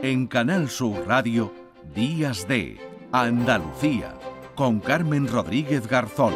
En Canal Sur Radio, Días de Andalucía, con Carmen Rodríguez Garzón.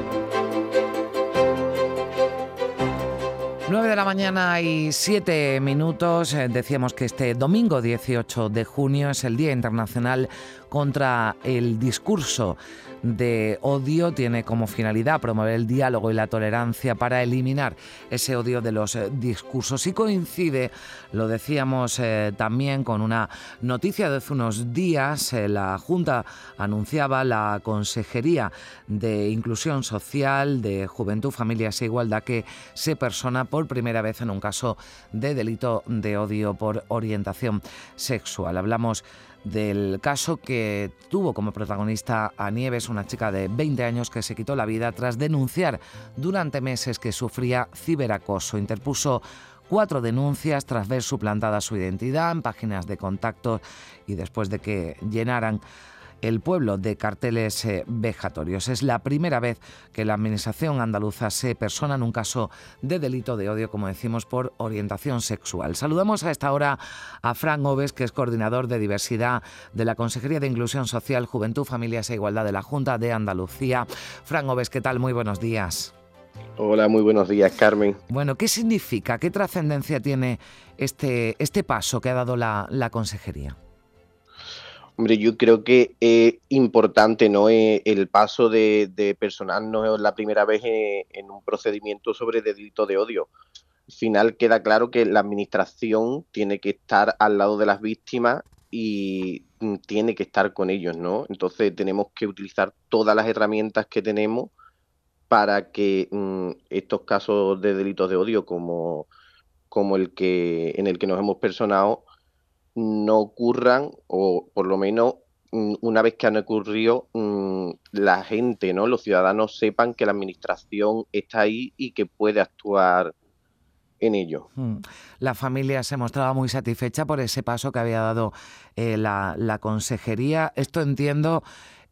9 de la mañana y 7 minutos. Eh, decíamos que este domingo 18 de junio es el Día Internacional contra el Discurso de odio tiene como finalidad promover el diálogo y la tolerancia para eliminar ese odio de los eh, discursos. Y coincide, lo decíamos eh, también, con una noticia de hace unos días. Eh, la Junta anunciaba la Consejería de Inclusión Social, de Juventud, Familias e Igualdad que se persona por primera vez en un caso de delito de odio por orientación sexual. Hablamos del caso que tuvo como protagonista a Nieves, una chica de 20 años que se quitó la vida tras denunciar durante meses que sufría ciberacoso. Interpuso cuatro denuncias tras ver suplantada su identidad en páginas de contacto y después de que llenaran el pueblo de carteles eh, vejatorios. Es la primera vez que la Administración andaluza se persona en un caso de delito de odio, como decimos, por orientación sexual. Saludamos a esta hora a Fran Oves, que es coordinador de diversidad de la Consejería de Inclusión Social, Juventud, Familias e Igualdad de la Junta de Andalucía. Fran Oves, ¿qué tal? Muy buenos días. Hola, muy buenos días, Carmen. Bueno, ¿qué significa, qué trascendencia tiene este, este paso que ha dado la, la Consejería? Hombre, yo creo que es importante, ¿no? Eh, el paso de, de personarnos la primera vez en, un procedimiento sobre delito de odio. Al final queda claro que la administración tiene que estar al lado de las víctimas y mm, tiene que estar con ellos, ¿no? Entonces tenemos que utilizar todas las herramientas que tenemos para que mm, estos casos de delitos de odio como, como el que en el que nos hemos personado no ocurran o por lo menos mm, una vez que han ocurrido mm, la gente, ¿no? Los ciudadanos sepan que la administración está ahí y que puede actuar en ello. Hmm. La familia se mostraba muy satisfecha por ese paso que había dado eh, la, la consejería. Esto entiendo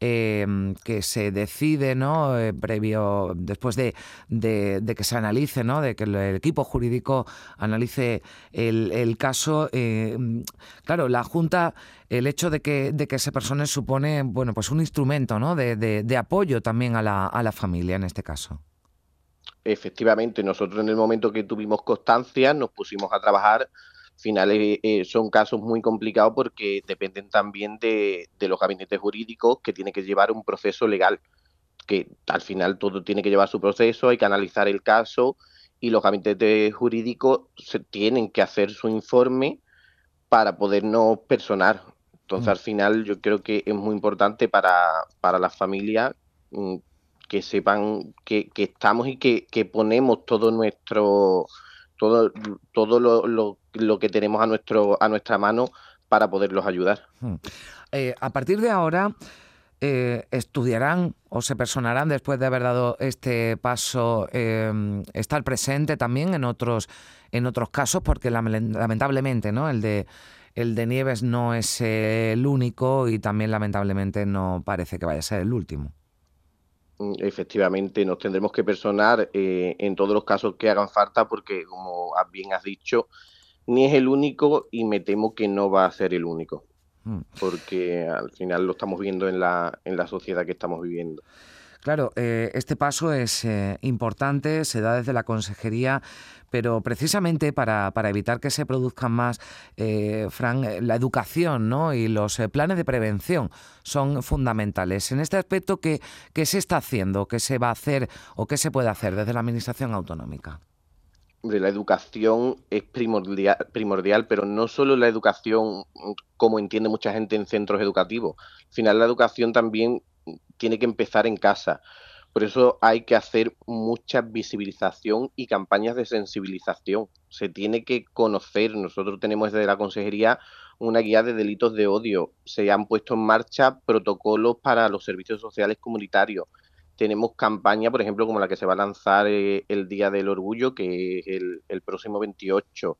Em, que se decide, ¿no? Eh, previo, después de, que se analice, ¿no? De que el, equipo jurídico analice el, caso. Em, claro, la Junta, el hecho de que, de que se persone supone, bueno, pues un instrumento, ¿no? De, apoyo también a la, a la familia en este caso. Efectivamente, nosotros en el momento que tuvimos constancia nos pusimos a trabajar final eh, son casos muy complicados porque dependen también de, los gabinetes jurídicos que tienen que llevar un proceso legal, que al final todo tiene que llevar su proceso, hay que analizar el caso y los gabinetes jurídicos se tienen que hacer su informe para podernos personar. Entonces, mm. al final, yo creo que es muy importante para, para las familias mm, que sepan que, estamos y que, que ponemos todo nuestro todo, todo lo, lo, que tenemos a, nuestro, a nuestra mano para poderlos ayudar. Hmm. Eh, a partir de ahora, eh, estudiarán o se personarán después de haber dado este paso, eh, estar presente también en otros, en otros casos, porque lamentablemente ¿no? el, de, el de Nieves no es el único y también lamentablemente no parece que vaya a ser el último. Mm, efectivamente nos tendremos que personar eh, en todos los casos que hagan falta porque, como bien has dicho, ni es el único y me temo que no va a ser el único, mm. porque al final lo estamos viendo en la, en la sociedad que estamos viviendo. Claro, eh, este paso es eh, importante, se da desde la consejería, pero precisamente para, evitar que se produzcan más, eh, Fran, la educación ¿no? y los planes de prevención son fundamentales. En este aspecto, ¿qué, ¿qué se está haciendo? ¿Qué se va a hacer o qué se puede hacer desde la Administración Autonómica? la educación es primordial, primordial, pero no solo la educación como entiende mucha gente en centros educativos. Al final la educación también tiene que empezar en casa. Por eso hay que hacer mucha visibilización y campañas de sensibilización. Se tiene que conocer. Nosotros tenemos desde la Consejería una guía de delitos de odio. Se han puesto en marcha protocolos para los servicios sociales comunitarios. Tenemos campaña, por ejemplo, como la que se va a lanzar eh, el Día del Orgullo, que es el, próximo 28.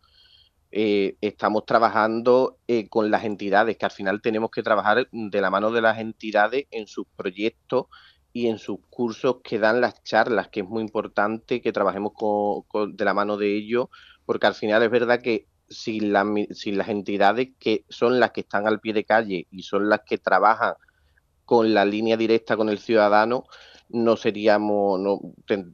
Eh, estamos trabajando eh, con las entidades, que al final tenemos que trabajar de la mano de las entidades en sus proyectos y en sus cursos que dan las charlas, que es muy importante que trabajemos con, de la mano de ellos, porque al final es verdad que si, si las entidades que son las que están al pie de calle y son las que trabajan con la línea directa con el ciudadano, no seríamos, no,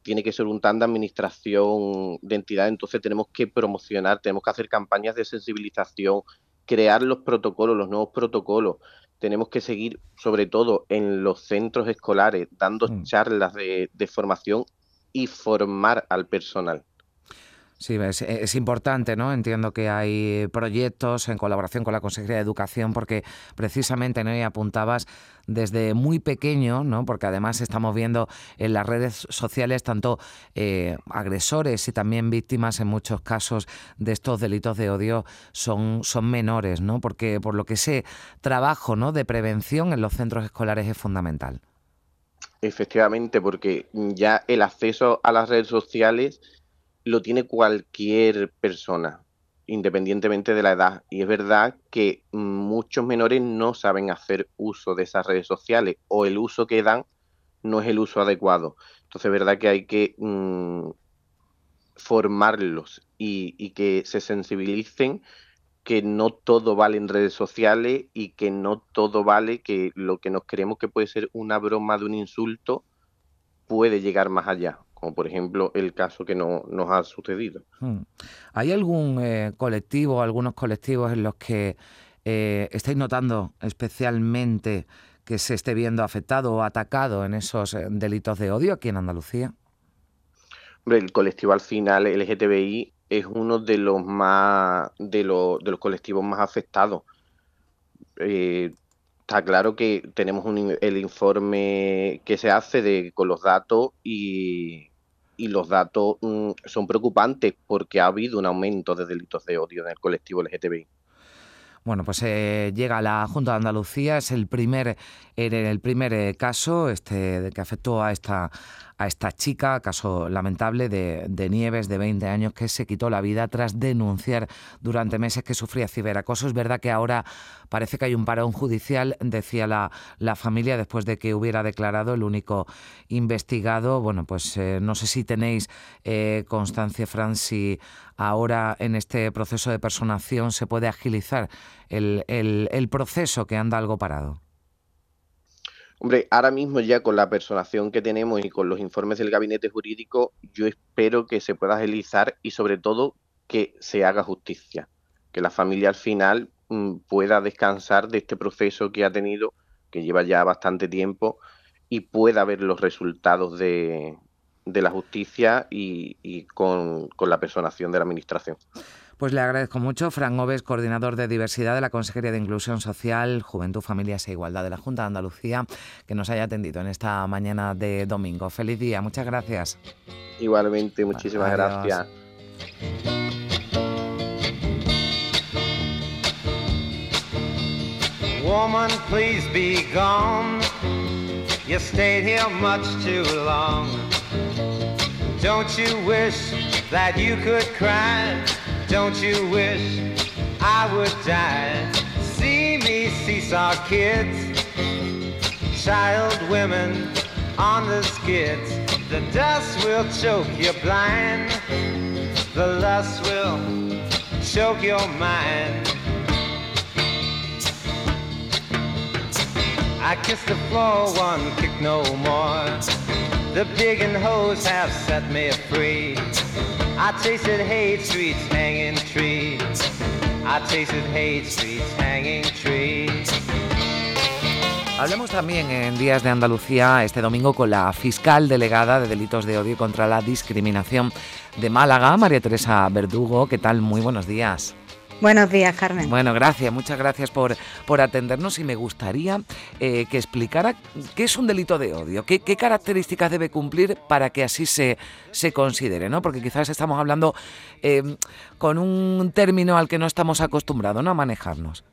tiene que ser un tan de administración de entidad, entonces tenemos que promocionar, tenemos que hacer campañas de sensibilización, crear los protocolos, los nuevos protocolos. Tenemos que seguir, sobre todo en los centros escolares, dando mm. charlas de formación y formar al personal. Sí, es, importante, ¿no? Entiendo que hay proyectos en colaboración con la Consejería de Educación porque precisamente. Y apuntabas desde muy pequeño, ¿no? Porque además estamos viendo en las redes sociales tanto eh, agresores y también víctimas en muchos casos de estos delitos de odio son, son menores, ¿no? Porque por lo que ese trabajo, ¿no? De prevención en los centros escolares es fundamental. Efectivamente, porque ya el acceso a las redes sociales lo tiene cualquier persona, independientemente de la edad. Y es verdad que muchos menores no saben hacer uso de esas redes sociales o el uso que dan no es el uso adecuado. Entonces es verdad que hay que mm, formarlos y, y, que se sensibilicen que no todo vale en redes sociales y que no todo vale que lo que nos creemos que puede ser una broma de un insulto puede llegar más allá como por ejemplo el caso que no, nos ha sucedido. Hmm. ¿Hay algún eh, colectivo, algunos colectivos en los que eh, estáis notando especialmente que se esté viendo afectado o atacado en esos eh, delitos de odio aquí en Andalucía? el colectivo al final LGTBI es uno de los más de los, de los colectivos más afectados. Está claro que tenemos el informe que se hace de, con los datos y, y los datos mm, son preocupantes porque ha habido un aumento de delitos de odio en el colectivo LGTBI. Bueno, pues eh, llega la Junta de Andalucía, es el primer, el primer eh, caso este, que afectó a esta, a esta chica, caso lamentable de, Nieves, de 20 años, que se quitó la vida tras denunciar durante meses que sufría ciberacoso. Es verdad que ahora parece que hay un parón judicial, decía la, la familia, después de que hubiera declarado el único investigado. Bueno, pues eh, no sé si tenéis eh, constancia, Fran, si ahora en este proceso de personación se puede agilizar el, el proceso que anda algo parado. Hombre, ahora mismo ya con la personación que tenemos y con los informes del gabinete jurídico, yo espero que se pueda agilizar y sobre todo que se haga justicia, que la familia al final mm, pueda descansar de este proceso que ha tenido, que lleva ya bastante tiempo, y pueda ver los resultados de, la justicia y, con, con la personación de la administración. Pues le agradezco mucho. Fran Oves, coordinador de diversidad de la Consejería de Inclusión Social, Juventud, Familias e Igualdad de la Junta de Andalucía, que nos haya atendido en esta mañana de domingo. Feliz día, muchas gracias. Igualmente, muchísimas gracias. Woman, please be gone. You stayed here much too long. Don't you wish that you could cry? Don't you wish I would die? See me seesaw kids, child women on the skids. The dust will choke you blind, the lust will choke your mind. I kiss the floor, one kick no more. The big and hoes have set me free. I tasted hate streets hanging trees. I tasted hate streets hanging trees. Hablemos también en Días de Andalucía este domingo con la fiscal delegada de delitos de odio contra la discriminación de Málaga, María Teresa Verdugo. ¿Qué tal? Muy buenos días. Buenos días, Carmen. Bueno, gracias, muchas gracias por, por atendernos y me gustaría eh, que explicara qué es un delito de odio, qué, características debe cumplir para que así se, se considere, ¿no? Porque quizás estamos hablando eh, con un término al que no estamos acostumbrados ¿no? a manejarnos.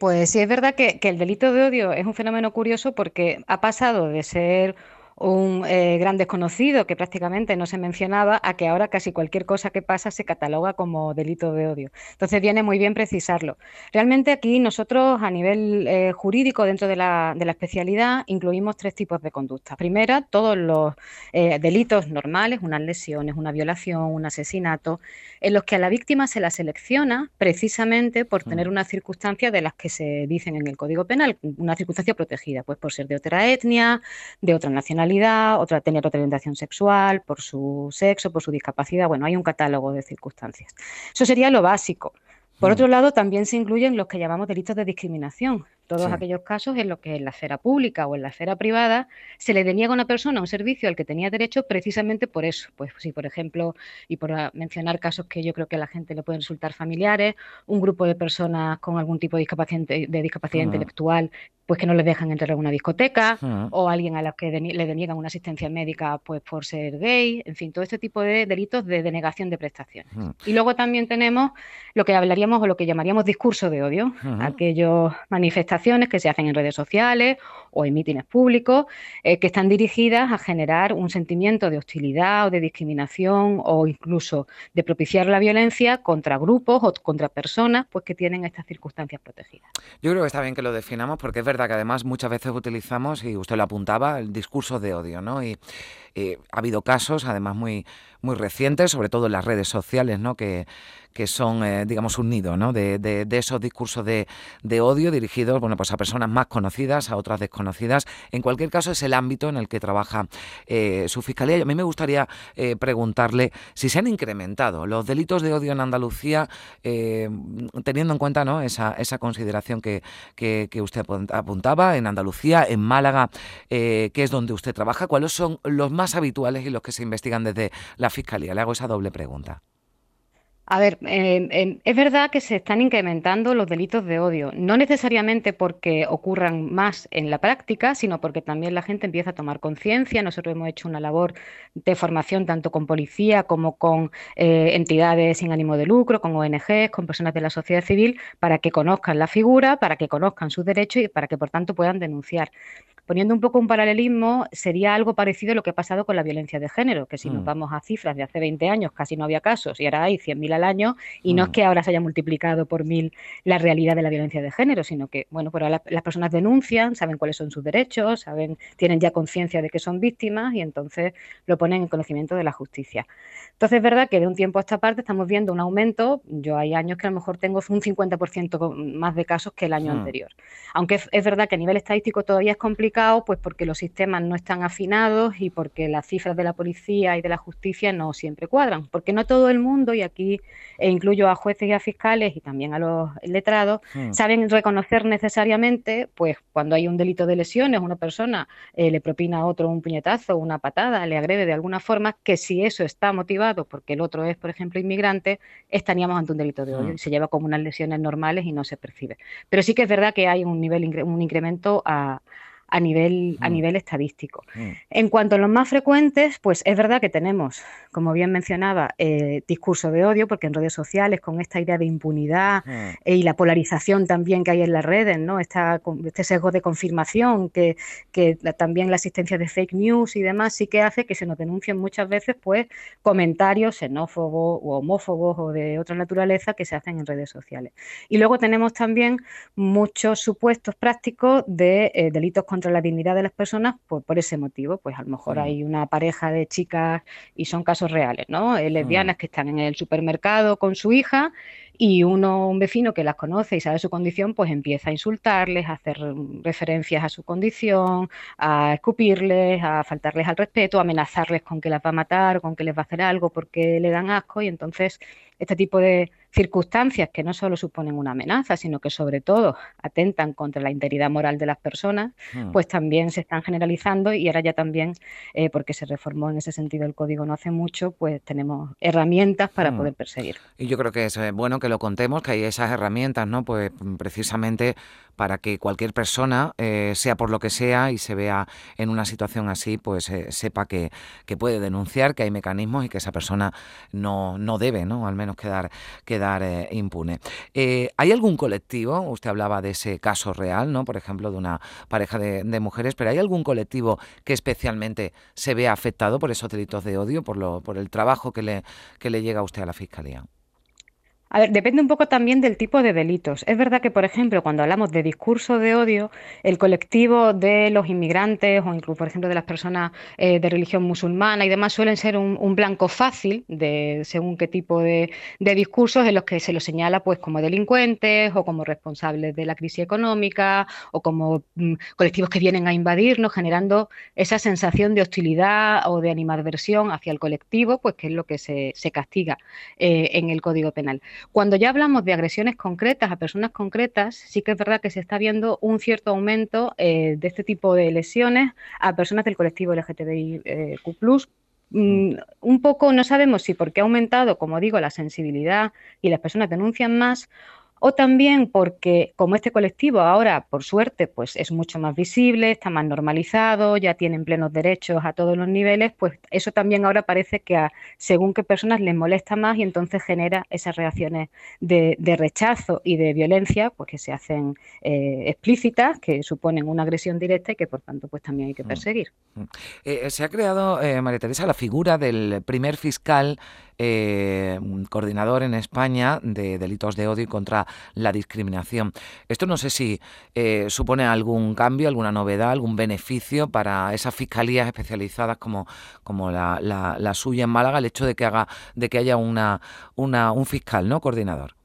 Pues sí, es verdad que, que el delito de odio es un fenómeno curioso porque ha pasado de ser un eh, gran desconocido que prácticamente no se mencionaba a que ahora casi cualquier cosa que pasa se cataloga como delito de odio. Entonces viene muy bien precisarlo. Realmente aquí nosotros a nivel eh, jurídico dentro de la, de la, especialidad incluimos tres tipos de conductas. Primera, todos los eh, delitos normales, unas lesiones, una violación, un asesinato, en los que a la víctima se la selecciona precisamente por mm. tener unas circunstancias de las que se dicen en el Código Penal, una circunstancia protegida, pues por ser de otra etnia, de otra nacionalidad otra tener otra orientación sexual, por su sexo, por su discapacidad. Bueno, hay un catálogo de circunstancias. Eso sería lo básico. Por mm. otro lado, también se incluyen los que llamamos delitos de discriminación, todos aquellos casos en los que en la esfera pública o en la esfera privada se le deniega a una persona un servicio al que tenía derecho precisamente por eso. Pues si, por ejemplo, y por mencionar casos que yo creo que a la gente le pueden resultar familiares, un grupo de personas con algún tipo de discapacidad, de discapacidad intelectual pues que no les dejan entrar a una discoteca, o alguien a la que le deniegan una asistencia médica pues por ser gay, en fin, todo este tipo de delitos de denegación de prestaciones. Y luego también tenemos lo que hablaríamos o lo que llamaríamos discurso de odio, aquellas manifestaciones que se hacen en redes sociales o en mítines públicos, eh, que están dirigidas a generar un sentimiento de hostilidad o de discriminación o incluso de propiciar la violencia contra grupos o contra personas pues que tienen estas circunstancias protegidas. Yo creo que está bien que lo definamos porque es verdad que además muchas veces utilizamos, y usted lo apuntaba, el discurso de odio, ¿no? Y eh, ha habido casos, además muy, muy recientes, sobre todo en las redes sociales, ¿no? que, que son, eh, digamos, un nido de, de, esos discursos de, de, odio dirigidos bueno, pues a personas más conocidas, a otras desconocidas. En cualquier caso, es el ámbito en el que trabaja eh, su fiscalía. Y a mí me gustaría preguntarle si se han incrementado los delitos de odio en Andalucía, teniendo en cuenta ¿no? esa, esa consideración que, que, usted apuntaba, en Andalucía, en Málaga, que es donde usted trabaja. ¿Cuáles son los más habituales y los que se investigan desde la Fiscalía? Le hago esa doble pregunta. A ver, es verdad que se están incrementando los delitos de odio, no necesariamente porque ocurran más en la práctica, sino porque también la gente empieza a tomar conciencia. Nosotros hemos hecho una labor de formación tanto con policía como con eh, entidades sin ánimo de lucro, con ONGs, con personas de la sociedad civil, para que conozcan la figura, para que conozcan sus derechos y para que, por tanto, puedan denunciar. Poniendo un poco un paralelismo, sería algo parecido a lo que ha pasado con la violencia de género, que si nos mm. vamos a cifras de hace 20 años casi no había casos y ahora hay 100.000 al año y no es mm. que ahora se haya multiplicado por mil la realidad de la violencia de género, sino que, bueno, pero las personas denuncian, saben cuáles son sus derechos, saben, tienen ya conciencia de que son víctimas y entonces lo ponen en conocimiento de la justicia. Entonces es verdad que de un tiempo a esta parte estamos viendo un aumento, yo hay años que a lo mejor tengo un 50% más de casos que el año mm. anterior. Aunque es verdad que a nivel estadístico todavía es complicado, pues porque los sistemas no están afinados y porque las cifras de la policía y de la justicia no siempre cuadran, porque no todo el mundo, y aquí e incluyo a jueces y a fiscales y también a los letrados, hmm. saben reconocer necesariamente, pues cuando hay un delito de lesiones, una persona eh, le propina a otro un puñetazo, una patada, le agrede de alguna forma, que si eso está motivado porque el otro es, por ejemplo, inmigrante, estaríamos ante un delito de odio hmm. y se lleva como unas lesiones normales y no se percibe. Pero sí que es verdad que hay un nivel, un incremento a a nivel, a mm. nivel estadístico. Mm. En cuanto a los más frecuentes, pues es verdad que tenemos, como bien mencionaba, eh, discurso de odio, porque en redes sociales, con esta idea de impunidad mm. y la polarización también que hay en las redes, ¿no? Esta, este sesgo de confirmación, que, que también la existencia de fake news y demás sí que hace que se nos denuncien muchas veces pues comentarios xenófobos o homófobos o de otra naturaleza que se hacen en redes sociales. Y luego tenemos también muchos supuestos prácticos de eh, delitos contra contra la dignidad de las personas por, por ese motivo. Pues a lo mejor mm. hay una pareja de chicas y son casos reales, ¿no? Eh, lesbianas mm. que están en el supermercado con su hija y uno, un vecino que las conoce y sabe su condición, pues empieza a insultarles, a hacer referencias a su condición, a escupirles, a faltarles al respeto, a amenazarles con que las va a matar, con que les va a hacer algo porque le dan asco y entonces este tipo de circunstancias que no solo suponen una amenaza, sino que sobre todo atentan contra la integridad moral de las personas, hmm. pues también se están generalizando y ahora ya también, eh, porque se reformó en ese sentido el código no hace mucho, pues tenemos herramientas para hmm. poder perseguir. Y yo creo que es bueno que que lo contemos, que hay esas herramientas, ¿no? Pues precisamente para que cualquier persona, eh, sea por lo que sea, y se vea en una situación así, pues eh, sepa que, puede denunciar, que hay mecanismos y que esa persona no, no debe, ¿no? Al menos quedar, quedar eh, impune. ¿Hay algún colectivo? Usted hablaba de ese caso real, ¿no? Por ejemplo, de una pareja de, de mujeres, pero ¿hay algún colectivo que especialmente se vea afectado por esos delitos de odio, por, lo, por el trabajo que le, que le llega a usted a la Fiscalía? A ver, depende un poco también del tipo de delitos. Es verdad que, por ejemplo, cuando hablamos de discurso de odio, el colectivo de los inmigrantes o incluso, por ejemplo, de las personas eh, de religión musulmana y demás suelen ser un, blanco fácil de según qué tipo de, discursos en los que se los señala pues como delincuentes o como responsables de la crisis económica o como mm, colectivos que vienen a invadirnos, generando esa sensación de hostilidad o de animadversión hacia el colectivo, pues que es lo que se, castiga eh, en el Código Penal. Cuando ya hablamos de agresiones concretas a personas concretas, sí que es verdad que se está viendo un cierto aumento eh, de este tipo de lesiones a personas del colectivo LGTBIQ+. Eh, mm, un poco no sabemos si porque ha aumentado, como digo, la sensibilidad y las personas denuncian más o también porque como este colectivo ahora, por suerte, pues es mucho más visible, está más normalizado, ya tienen plenos derechos a todos los niveles, pues eso también ahora parece que a según qué personas les molesta más y entonces genera esas reacciones de, rechazo y de violencia, pues que se hacen eh, explícitas, que suponen una agresión directa y que por tanto pues también hay que mm. perseguir. Mm. Eh, se ha creado, eh, María Teresa, la figura del primer fiscal eh, coordinador en España de delitos de odio y contra la discriminación. Esto no sé si eh, supone algún cambio, alguna novedad, algún beneficio para esas fiscalías especializadas como, como la, la, suya en Málaga, el hecho de que haga, de que haya una, una, un fiscal, ¿no? Coordinador.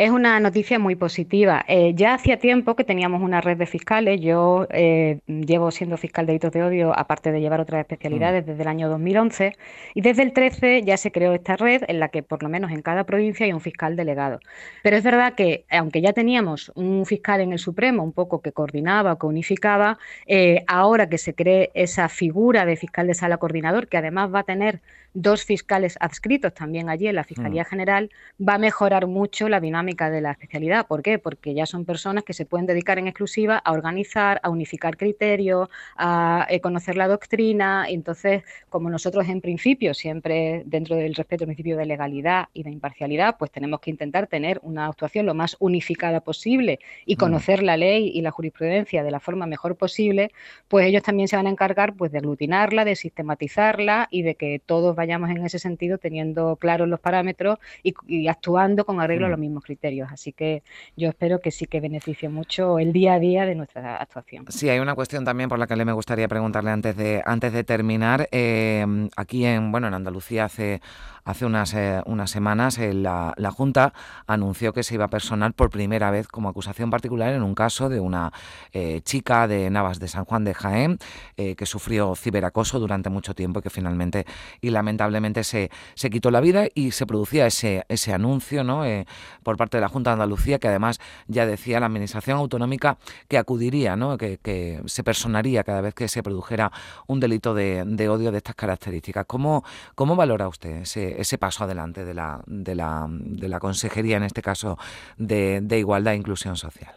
Es una noticia muy positiva. Eh, ya hacía tiempo que teníamos una red de fiscales. Yo eh, llevo siendo fiscal de delitos de odio, aparte de llevar otras especialidades, mm. desde el año 2011. Y desde el 13 ya se creó esta red en la que por lo menos en cada provincia hay un fiscal delegado. Pero es verdad que, aunque ya teníamos un fiscal en el Supremo, un poco que coordinaba o que unificaba, eh, ahora que se cree esa figura de fiscal de sala coordinador, que además va a tener dos fiscales adscritos también allí en la Fiscalía mm. General, va a mejorar mucho la dinámica de la especialidad. ¿Por qué? Porque ya son personas que se pueden dedicar en exclusiva a organizar, a unificar criterios, a eh, conocer la doctrina. entonces, como nosotros en principio, siempre dentro del respeto al principio de legalidad y de imparcialidad, pues tenemos que intentar tener una actuación lo más unificada posible y mm. conocer la ley y la jurisprudencia de la forma mejor posible, pues ellos también se van a encargar pues de aglutinarla, de sistematizarla y de que todos vayamos en ese sentido teniendo claros los parámetros y, actuando con arreglo a mm. los mismos criterios. Así que yo espero que sí que beneficie mucho el día a día de nuestra actuación. Sí, hay una cuestión también por la que le me gustaría preguntarle antes de antes de terminar. Eh, aquí en bueno en Andalucía hace Hace unas, eh, unas semanas eh, la, Junta anunció que se iba a personar por primera vez como acusación particular en un caso de una eh, chica de Navas de San Juan de Jaén que sufrió ciberacoso durante mucho tiempo y que finalmente y lamentablemente se, se quitó la vida y se producía ese, ese anuncio ¿no? por parte de la Junta de Andalucía que además ya decía la Administración Autonómica que acudiría, ¿no? que, que se personaría cada vez que se produjera un delito de, de odio de estas características. ¿Cómo, cómo valora usted ese, ese, paso adelante de la, de, la, de la Consejería, en este caso de, de Igualdad e Inclusión Social.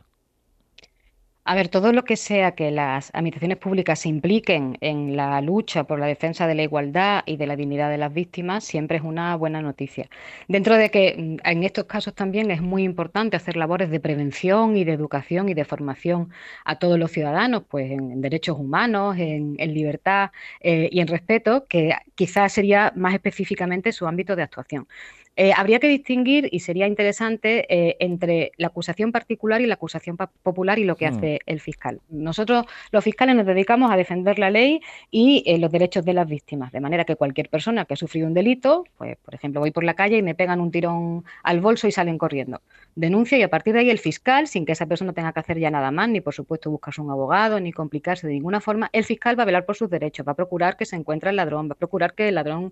A ver, todo lo que sea que las administraciones públicas se impliquen en la lucha por la defensa de la igualdad y de la dignidad de las víctimas siempre es una buena noticia. Dentro de que mm, en estos casos también es muy importante hacer labores de prevención y de educación y de formación a todos los ciudadanos, pues en, derechos humanos, en, libertad eh, y en respeto, que quizás sería más específicamente su ámbito de actuación. Eh, habría que distinguir, y sería interesante, eh, entre la acusación particular y la acusación popular y lo que mm. hace el fiscal. Nosotros, los fiscales, nos dedicamos a defender la ley y eh, los derechos de las víctimas, de manera que cualquier persona que ha sufrido un delito, pues, por ejemplo, voy por la calle y me pegan un tirón al bolso y salen corriendo. Denuncia y a partir de ahí el fiscal, sin que esa persona tenga que hacer ya nada más, ni por supuesto buscarse un abogado, ni complicarse de ninguna forma, el fiscal va a velar por sus derechos, va a procurar que se encuentre el ladrón, va a procurar que el ladrón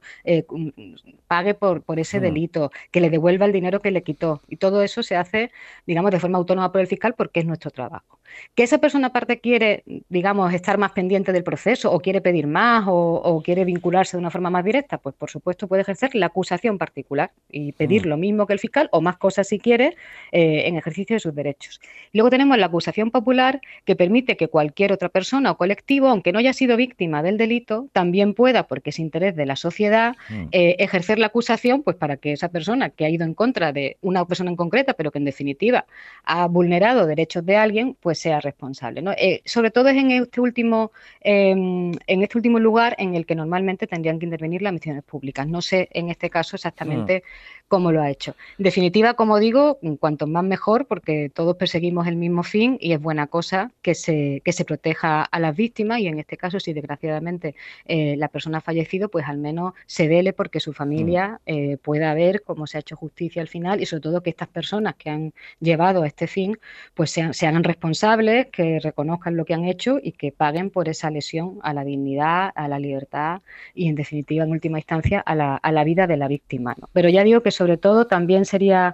pague por, por ese mm. delito que le devuelva el dinero que le quitó. Y todo eso se hace, digamos, de forma autónoma por el fiscal porque es nuestro trabajo. Que esa persona aparte quiere, digamos, estar más pendiente del proceso o quiere pedir más o, quiere vincularse de una forma más directa, pues por supuesto puede ejercer la acusación particular y pedir mm. lo mismo que el fiscal o más cosas si quiere eh, en ejercicio de sus derechos. Luego tenemos la acusación popular que permite que cualquier otra persona o colectivo, aunque no haya sido víctima del delito, también pueda, porque es interés de la sociedad, mm. eh, ejercer la acusación pues para que esa persona que ha ido en contra de una persona en concreta, pero que en definitiva ha vulnerado derechos de alguien, pues sea responsable. Eh, sobre todo es en este último, em, en este último lugar en el que normalmente tendrían que intervenir las misiones públicas. No sé en este caso exactamente mm. cómo lo ha hecho. En definitiva, como digo, cuanto más mejor, porque todos perseguimos el mismo fin y es buena cosa que se, que se proteja a las víctimas y en este caso, si desgraciadamente eh, la persona ha fallecido, pues al menos se vele porque su familia mm. eh, pueda ver cómo se ha hecho justicia al final y sobre todo que estas personas que han llevado a este fin, pues sean, sean responsables, que reconozcan lo que han hecho y que paguen por esa lesión a la dignidad, a la libertad y en definitiva, en última instancia, a la, a la vida de la víctima. Pero ya digo que sobre todo también sería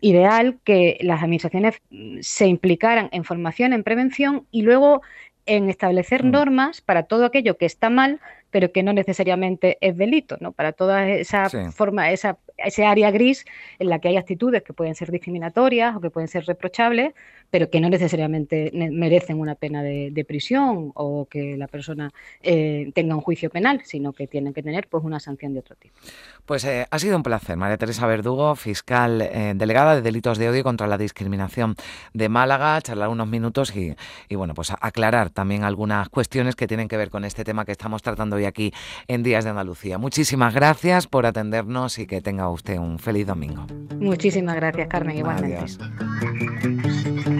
ideal que las administraciones se implicaran en formación, en prevención y luego en establecer mm. normas para todo aquello que está mal, pero que no necesariamente es delito, ¿no? Para toda esa forma, esa, ese área gris en la que hay actitudes que pueden ser discriminatorias o que pueden ser reprochables, pero que no necesariamente merecen una pena de, prisión o que la persona eh, tenga un juicio penal, sino que tienen que tener pues una sanción de otro tipo. Pues eh, ha sido un placer, María Teresa Verdugo, fiscal eh, delegada de delitos de odio contra la discriminación de Málaga, charlar unos minutos y, y bueno, pues aclarar también algunas cuestiones que tienen que ver con este tema que estamos tratando hoy aquí en Días de Andalucía. Muchísimas gracias por atendernos y que tenga usted un feliz domingo. Muchísimas gracias, Carmen, igualmente. Llegamos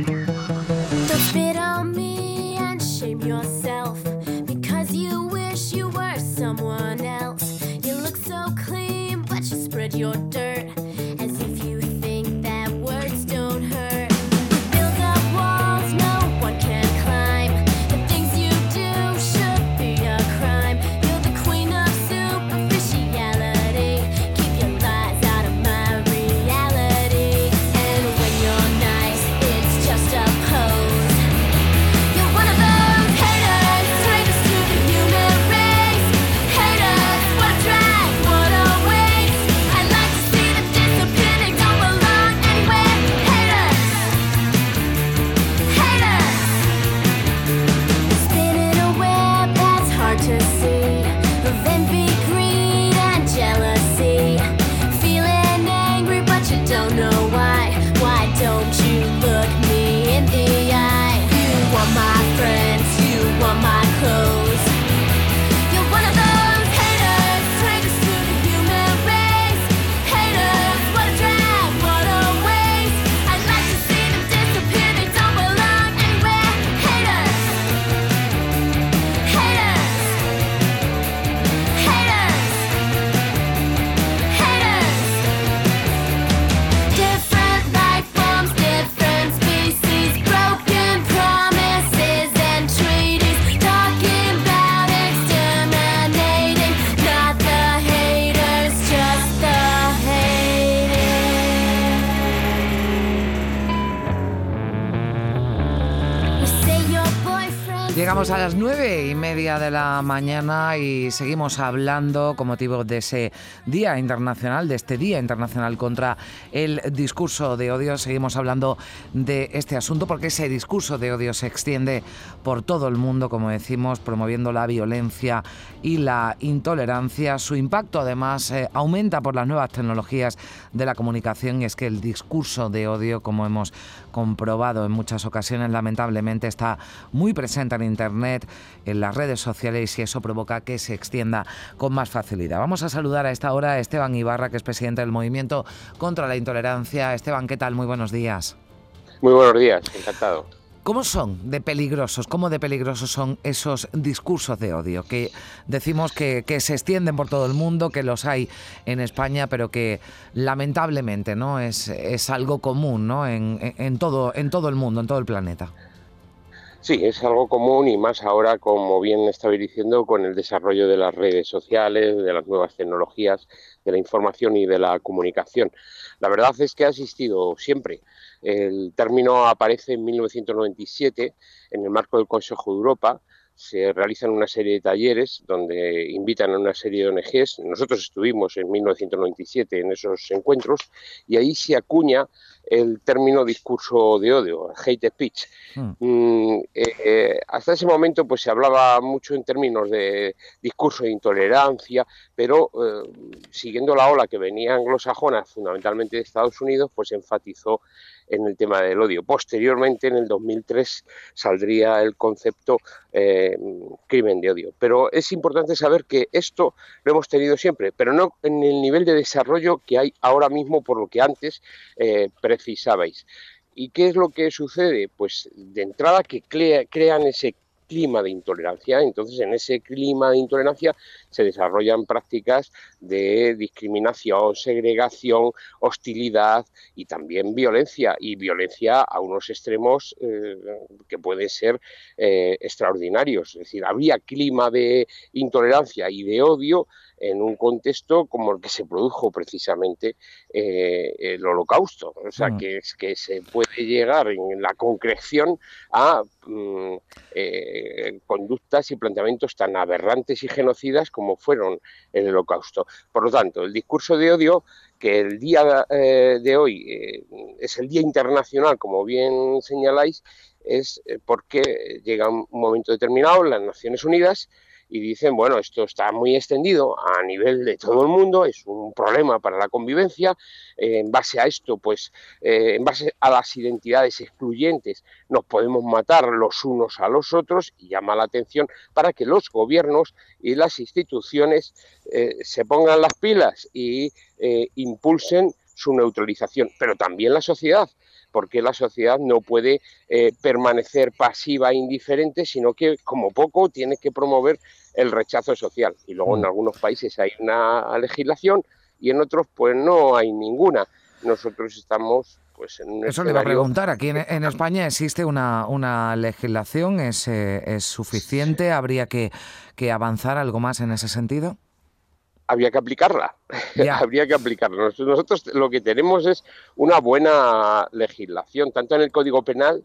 mañana y seguimos hablando con motivo de ese Día Internacional, de este Día Internacional contra el discurso de odio. Seguimos hablando de este asunto porque ese discurso de odio se extiende por todo el mundo, como decimos, promoviendo la violencia y la intolerancia. Su impacto además eh, aumenta por las nuevas tecnologías de la comunicación y es que el discurso de odio, como hemos comprobado en muchas ocasiones, lamentablemente está muy presente en Internet, en las redes sociales y eso provoca que se extienda con más facilidad. Vamos a saludar a esta hora a Esteban Ibarra, que es presidente del Movimiento contra la Intolerancia. Esteban, ¿qué tal? Muy buenos días. Muy buenos días, encantado. ¿Cómo son de peligrosos? ¿Cómo de peligrosos son esos discursos de odio que decimos que, se extienden por todo el mundo, que los hay en España, pero que lamentablemente no es, es algo común ¿no? En, en, todo, en todo el mundo, en todo el planeta? Sí, es algo común y más ahora, como bien estabais diciendo, con el desarrollo de las redes sociales, de las nuevas tecnologías, de la información y de la comunicación. La verdad es que ha existido siempre. El término aparece en 1997 en el marco del Consejo de Europa se realizan una serie de talleres donde invitan a una serie de ONGs. Nosotros estuvimos en 1997 en esos encuentros y ahí se acuña el término discurso de odio, hate speech. Hmm. Mm, eh, eh, hasta ese momento pues se hablaba mucho en términos de discurso de intolerancia, pero eh, siguiendo la ola que venía anglosajona, fundamentalmente de Estados Unidos, pues enfatizó en el tema del odio. Posteriormente, en el 2003, saldría el concepto crimen de odio. Pero es importante saber que esto lo hemos tenido siempre, pero no en el nivel de desarrollo que hay ahora mismo, por lo que antes precisabais. ¿Y qué es lo que sucede? Pues de entrada que crean ese clima de intolerancia. Entonces, en ese clima de intolerancia se desarrollan prácticas de discriminación, segregación, hostilidad y también violencia. Y violencia a unos extremos eh, que pueden ser eh, extraordinarios. Es decir, había clima de intolerancia y de odio en un contexto como el que se produjo precisamente eh, el holocausto. O sea, mm. que, es, que se puede llegar en la concreción a mm, eh, conductas y planteamientos tan aberrantes y genocidas como fueron el holocausto. Por lo tanto, el discurso de odio que el día eh, de hoy es el Día Internacional, como bien señaláis, es porque llega un momento determinado, las Naciones Unidas y dicen, bueno, esto está muy extendido a nivel de todo el mundo, es un problema para la convivencia, eh, en base a esto, pues, eh, en base a las identidades excluyentes, nos podemos matar los unos a los otros y llama la atención para que los gobiernos y las instituciones eh, se pongan las pilas y impulsen su neutralización, pero también la sociedad porque la sociedad no puede eh, permanecer pasiva e indiferente, sino que como poco tiene que promover el rechazo social. Y luego en mm. algunos países hay una legislación y en otros pues no hay ninguna. Nosotros estamos pues en un Eso le iba a preguntar, aquí en, España existe una, una legislación, ¿Es, eh, ¿es, suficiente? ¿Habría que, que avanzar algo más en ese sentido? Habría que aplicarla. habría que aplicarla. Nosotros lo que tenemos es una buena legislación, tanto en el Código Penal,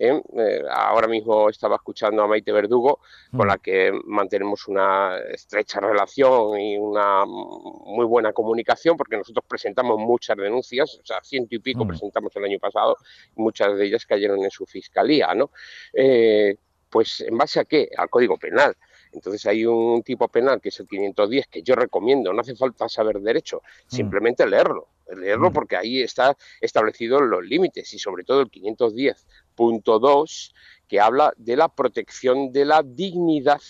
¿eh? Eh, ahora mismo estaba escuchando a Maite Verdugo, con mm. la que mantenemos una estrecha relación y una muy buena comunicación, porque nosotros presentamos muchas denuncias, o sea, ciento y pico mm. presentamos el año pasado, muchas de ellas cayeron en su fiscalía, ¿no? Eh, pues en base a qué? Al Código Penal. Entonces hay un tipo penal que es el 510 que yo recomiendo, no hace falta saber derecho, mm. simplemente leerlo, leerlo mm. porque ahí está establecido los límites y sobre todo el 510.2 que habla de la protección de la dignidad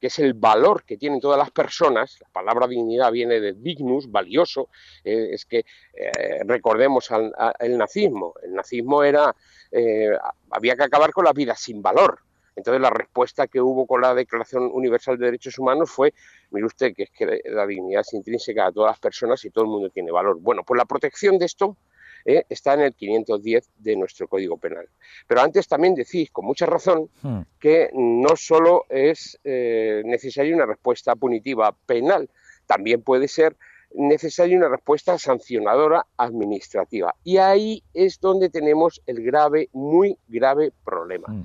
que es el valor que tienen todas las personas, la palabra dignidad viene de dignus, valioso, eh, es que eh, recordemos al, el nazismo, el nazismo era, eh, había que acabar con la vida sin valor, entonces la respuesta que hubo con la Declaración Universal de Derechos Humanos fue, mire usted, que es que la dignidad es intrínseca a todas las personas y todo el mundo tiene valor. Bueno, pues la protección de esto eh, está en el 510 de nuestro Código Penal. Pero antes también decís, con mucha razón, hmm. que no solo es eh, necesaria una respuesta punitiva penal, también puede ser necesaria una respuesta sancionadora administrativa. Y ahí es donde tenemos el grave, muy grave problema. Hmm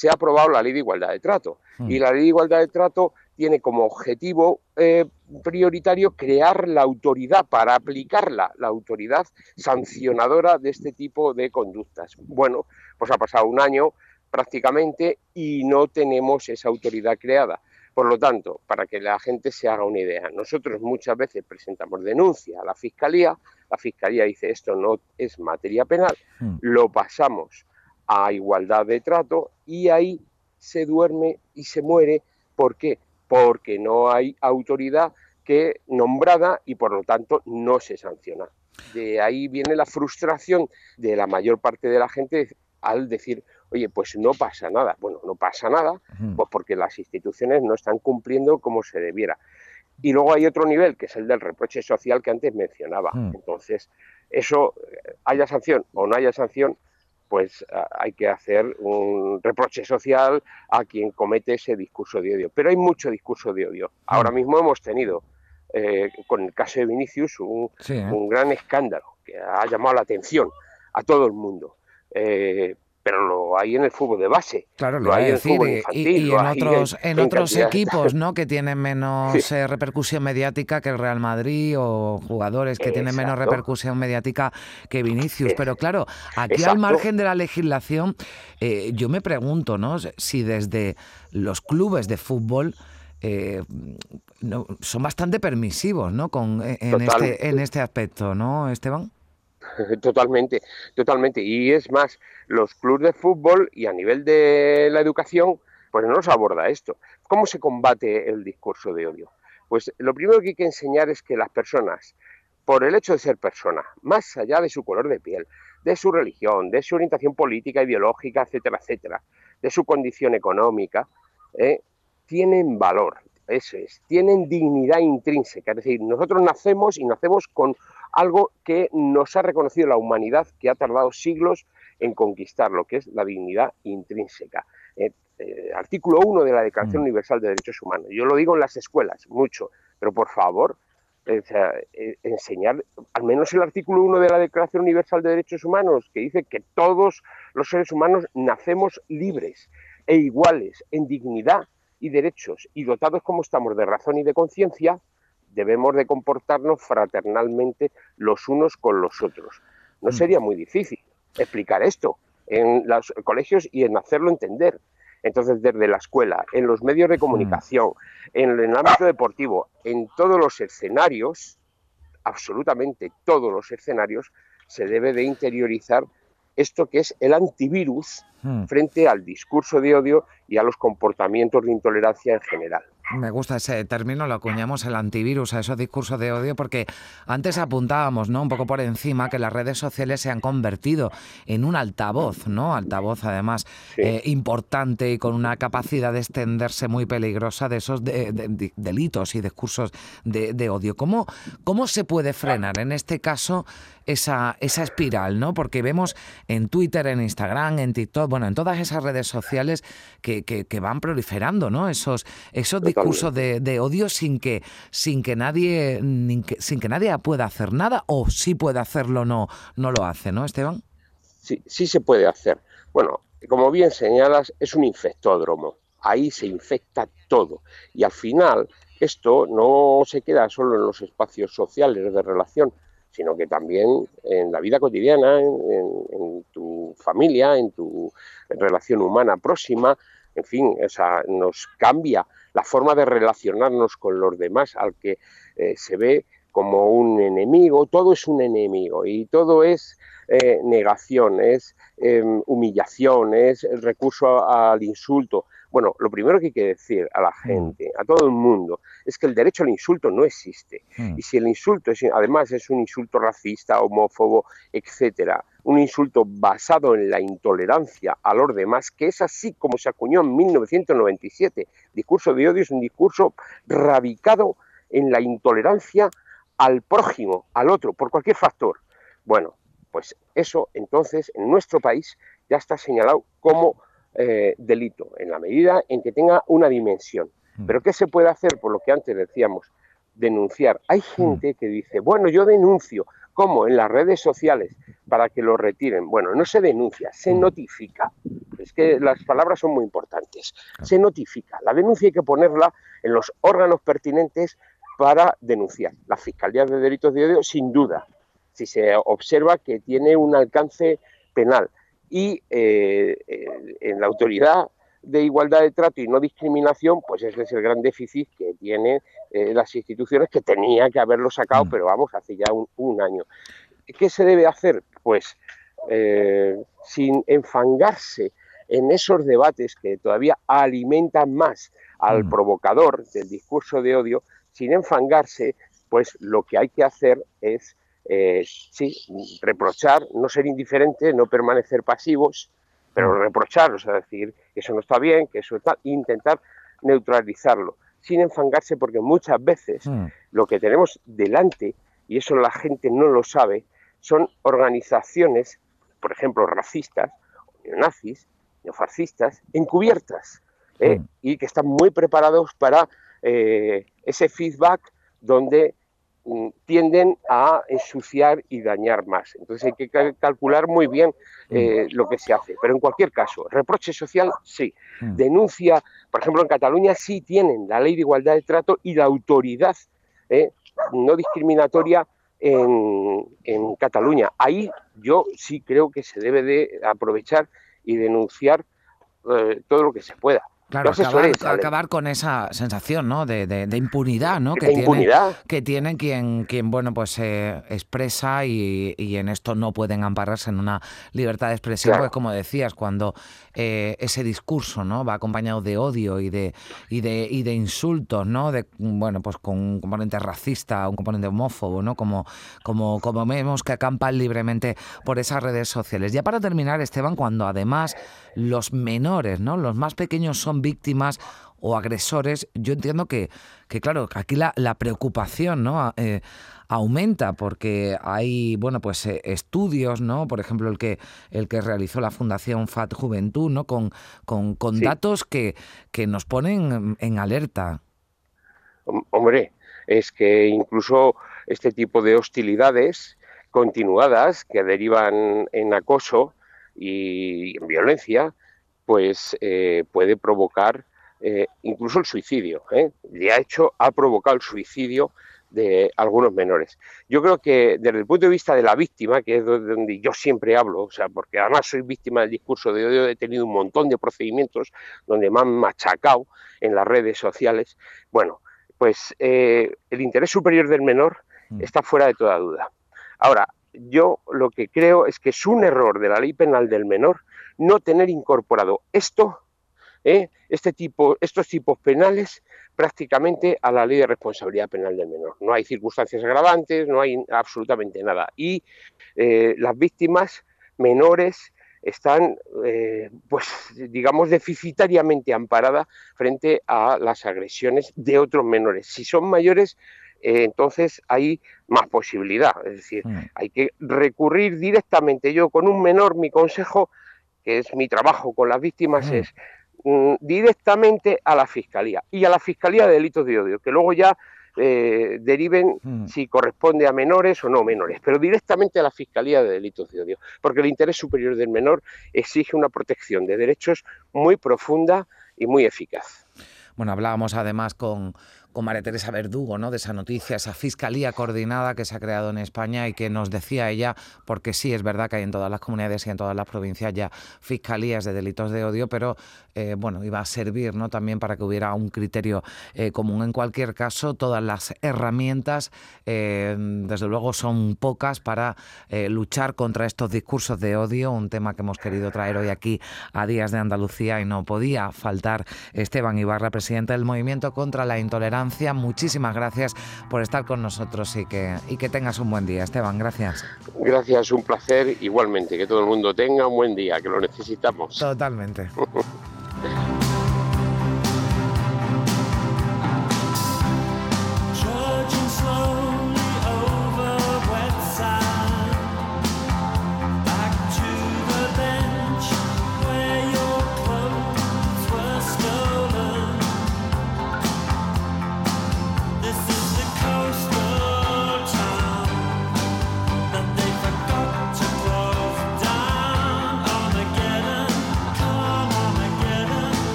se ha aprobado la ley de igualdad de trato. Y hmm. la ley de igualdad de trato tiene como objetivo eh, prioritario crear la autoridad para aplicarla, la autoridad sancionadora de este tipo de conductas. Bueno, pues ha pasado un año prácticamente y no tenemos esa autoridad creada. Por lo tanto, para que la gente se haga una idea, nosotros muchas veces presentamos denuncia a la Fiscalía, la Fiscalía dice esto no es materia penal, hmm. lo pasamos a igualdad de trato y ahí se duerme y se muere. ¿Por qué? Porque no hay autoridad que nombrada y por lo tanto no se sanciona. De ahí viene la frustración de la mayor parte de la gente al decir, oye, pues no pasa nada. Bueno, no pasa nada, pues porque las instituciones no están cumpliendo como se debiera. Y luego hay otro nivel, que es el del reproche social que antes mencionaba. Entonces, eso, eh, haya sanción o no haya sanción, pues hay que hacer un reproche social a quien comete ese discurso de odio. Pero hay mucho discurso de odio. Ahora mm. mismo hemos tenido eh, con el caso de Vinicius, un, gran escándalo que ha llamado la atención a todo el mundo. Eh, pero lo hay en el fútbol de base. Claro, lo hay en decir, y, en otros, en, otros equipos ¿no? que tienen menos eh, repercusión mediática que el Real Madrid o jugadores que tienen menos repercusión mediática que Vinicius. Pero claro, aquí al margen de la legislación, eh, yo me pregunto ¿no? si desde los clubes de fútbol eh, son bastante permisivos ¿no? Con, en, este, en este aspecto, ¿no, Esteban? Totalmente, totalmente. Y es más, los clubes de fútbol y a nivel de la educación, pues no se aborda esto. ¿Cómo se combate el discurso de odio? Pues lo primero que hay que enseñar es que las personas, por el hecho de ser personas, más allá de su color de piel, de su religión, de su orientación política, ideológica, etcétera, etcétera, de su condición económica, ¿eh? tienen valor, eso es, tienen dignidad intrínseca. Es decir, nosotros nacemos y nacemos con algo que nos ha reconocido la humanidad, que ha tardado siglos en conquistar, lo que es la dignidad intrínseca. Eh, eh, artículo 1 de la Declaración mm. Universal de Derechos Humanos. Yo lo digo en las escuelas, mucho, pero por favor, eh, enseñar al menos el artículo 1 de la Declaración Universal de Derechos Humanos, que dice que todos los seres humanos nacemos libres e iguales en dignidad y derechos y dotados como estamos de razón y de conciencia, debemos de comportarnos fraternalmente los unos con los otros. No mm. sería muy difícil explicar esto en los colegios y en hacerlo entender. Entonces, desde la escuela, en los medios de comunicación, en el ámbito deportivo, en todos los escenarios, absolutamente todos los escenarios, se debe de interiorizar esto que es el antivirus hmm. frente al discurso de odio y a los comportamientos de intolerancia en general. Me gusta ese término, lo acuñamos el antivirus a esos discursos de odio, porque antes apuntábamos, ¿no? Un poco por encima que las redes sociales se han convertido en un altavoz, ¿no? Altavoz además eh, importante y con una capacidad de extenderse muy peligrosa de esos delitos y discursos de, odio. ¿Cómo, ¿Cómo se puede frenar en este caso esa, esa espiral, ¿no? Porque vemos en Twitter, en Instagram, en TikTok, bueno, en todas esas redes sociales que, que, van proliferando, ¿no? Esos, esos discursos discurso de, odio sin que, sin que nadie sin que nadie pueda hacer nada o si puede hacerlo no, no lo hace, ¿no, Esteban? Sí, sí se puede hacer. Bueno, como bien señalas, es un infectódromo. Ahí se infecta todo. Y al final, esto no se queda solo en los espacios sociales de relación, sino que también en la vida cotidiana, en, tu familia, en tu relación humana próxima, en fin, esa nos cambia la forma de relacionarnos con los demás, al que eh, se ve como un enemigo, todo es un enemigo y todo es eh, negación, es em, humillación, es el recurso al insulto. Bueno, lo primero que hay que decir a la mm. gente, a todo el mundo, es que el derecho al insulto no existe. Mm. Y si el insulto es, además es un insulto racista, homófobo, etcétera, un insulto basado en la intolerancia a los demás, que es así como se acuñó en 1997. Discurso de odio es un discurso radicado en la intolerancia al prójimo, al otro, por cualquier factor. Bueno, pues eso entonces en nuestro país ya está señalado como eh, delito, en la medida en que tenga una dimensión. Mm. Pero ¿qué se puede hacer? Por lo que antes decíamos, denunciar. Hay mm. gente que dice, bueno, yo denuncio, ¿cómo? En las redes sociales, para que lo retiren. Bueno, no se denuncia, se mm. notifica. Es que las palabras son muy importantes. Se notifica. La denuncia hay que ponerla en los órganos pertinentes para denunciar. La Fiscalía de Delitos de Odio, sin duda, si se observa que tiene un alcance penal. Y eh, en la autoridad de igualdad de trato y no discriminación, pues ese es el gran déficit que tienen eh, las instituciones que tenía que haberlo sacado, mm. pero vamos, hace ya un año. ¿Qué se debe hacer? Pues eh, sin enfangarse en esos debates que todavía alimentan más al mm. provocador del discurso de odio, sin enfangarse, pues lo que hay que hacer es, eh, sí, reprochar, no ser indiferente, no permanecer pasivos, pero mm. reprochar, o sea, decir que eso no está bien, que eso está, intentar neutralizarlo, sin enfangarse, porque muchas veces mm. lo que tenemos delante, y eso la gente no lo sabe, son organizaciones, por ejemplo, racistas, neonazis, neofascistas, encubiertas, ¿eh? mm. y que están muy preparados para eh, ese feedback donde tienden a ensuciar y dañar más. Entonces hay que calcular muy bien mm. eh, lo que se hace. Pero en cualquier caso, reproche social sí. Mm. Denuncia, por ejemplo, en Cataluña sí tienen la ley de igualdad de trato y la autoridad eh, no discriminatoria en, Cataluña. Ahí yo sí creo que se debe de aprovechar y denunciar eh, todo lo que se pueda. Claro, acabar, con esa sensación ¿no? de, impunidad ¿no? que, tiene, que tiene quien, quien bueno, pues eh, expresa y, en esto no pueden ampararse en una libertad de expresión, porque como decías, cuando eh, ese discurso ¿no? va acompañado de odio y de, y de, y de insultos, ¿no? de, bueno, pues con un componente racista, un componente homófobo, ¿no? como, como, como vemos que acampan libremente por esas redes sociales. Ya para terminar, Esteban, cuando además los menores, ¿no? los más pequeños son víctimas o agresores, yo entiendo que, que claro, aquí la, la preocupación ¿no? Eh, aumenta porque hay bueno pues eh, estudios no por ejemplo el que el que realizó la fundación FAT Juventud no con, con, datos que, que nos ponen en alerta. Hombre es que incluso este tipo de hostilidades continuadas que derivan en acoso y en violencia pues eh, puede provocar eh, incluso el suicidio. ¿eh? ha hecho, ha provocado el suicidio de algunos menores. Yo creo que desde el punto de vista de la víctima, que es donde yo siempre hablo, o sea, porque además soy víctima del discurso de odio, he tenido un montón de procedimientos donde me han machacado en las redes sociales. Bueno, pues el interés superior del menor mm. está fuera de toda duda. Ahora, yo lo que creo es que es un error de la ley penal del menor no tener incorporado esto, ¿eh? este tipo, estos tipos penales prácticamente a la ley de responsabilidad penal del menor. No hay circunstancias agravantes, no hay absolutamente nada. Y eh, las víctimas menores están, eh, pues, digamos, deficitariamente amparadas frente a las agresiones de otros menores. Si son mayores, entonces hay más posibilidad. Es decir, mm. hay que recurrir directamente. Yo con un menor, mi consejo que es mi trabajo con las víctimas, es mm, directamente a la Fiscalía y a la Fiscalía de Delitos de Odio, que luego ya eh, deriven mm. si corresponde a menores o no menores, pero directamente a la Fiscalía de Delitos de Odio, porque el interés superior del menor exige una protección de derechos muy profunda y muy eficaz. Bueno, hablábamos además con, con María Teresa Verdugo, ¿no? De esa noticia, esa fiscalía coordinada que se ha creado en España y que nos decía ella, porque sí es verdad que hay en todas las comunidades y en todas las provincias ya fiscalías de delitos de odio, pero eh, bueno, iba a servir, ¿no? También para que hubiera un criterio eh, común. En cualquier caso, todas las herramientas, eh, desde luego, son pocas para luchar contra estos discursos de odio, un tema que hemos querido traer hoy aquí a Días de Andalucía y no podía faltar Esteban Ibarra, presidente del Movimiento contra la Intolerancia Muchísimas gracias por estar con nosotros y que, y que tengas un buen día, Esteban. Gracias. Gracias, un placer. Igualmente, que todo el mundo tenga un buen día, que lo necesitamos. Totalmente.